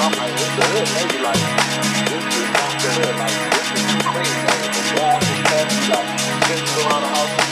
i'm like, this maybe like, this is not the like, this is crazy, like, the wall is passing, like, this around the house.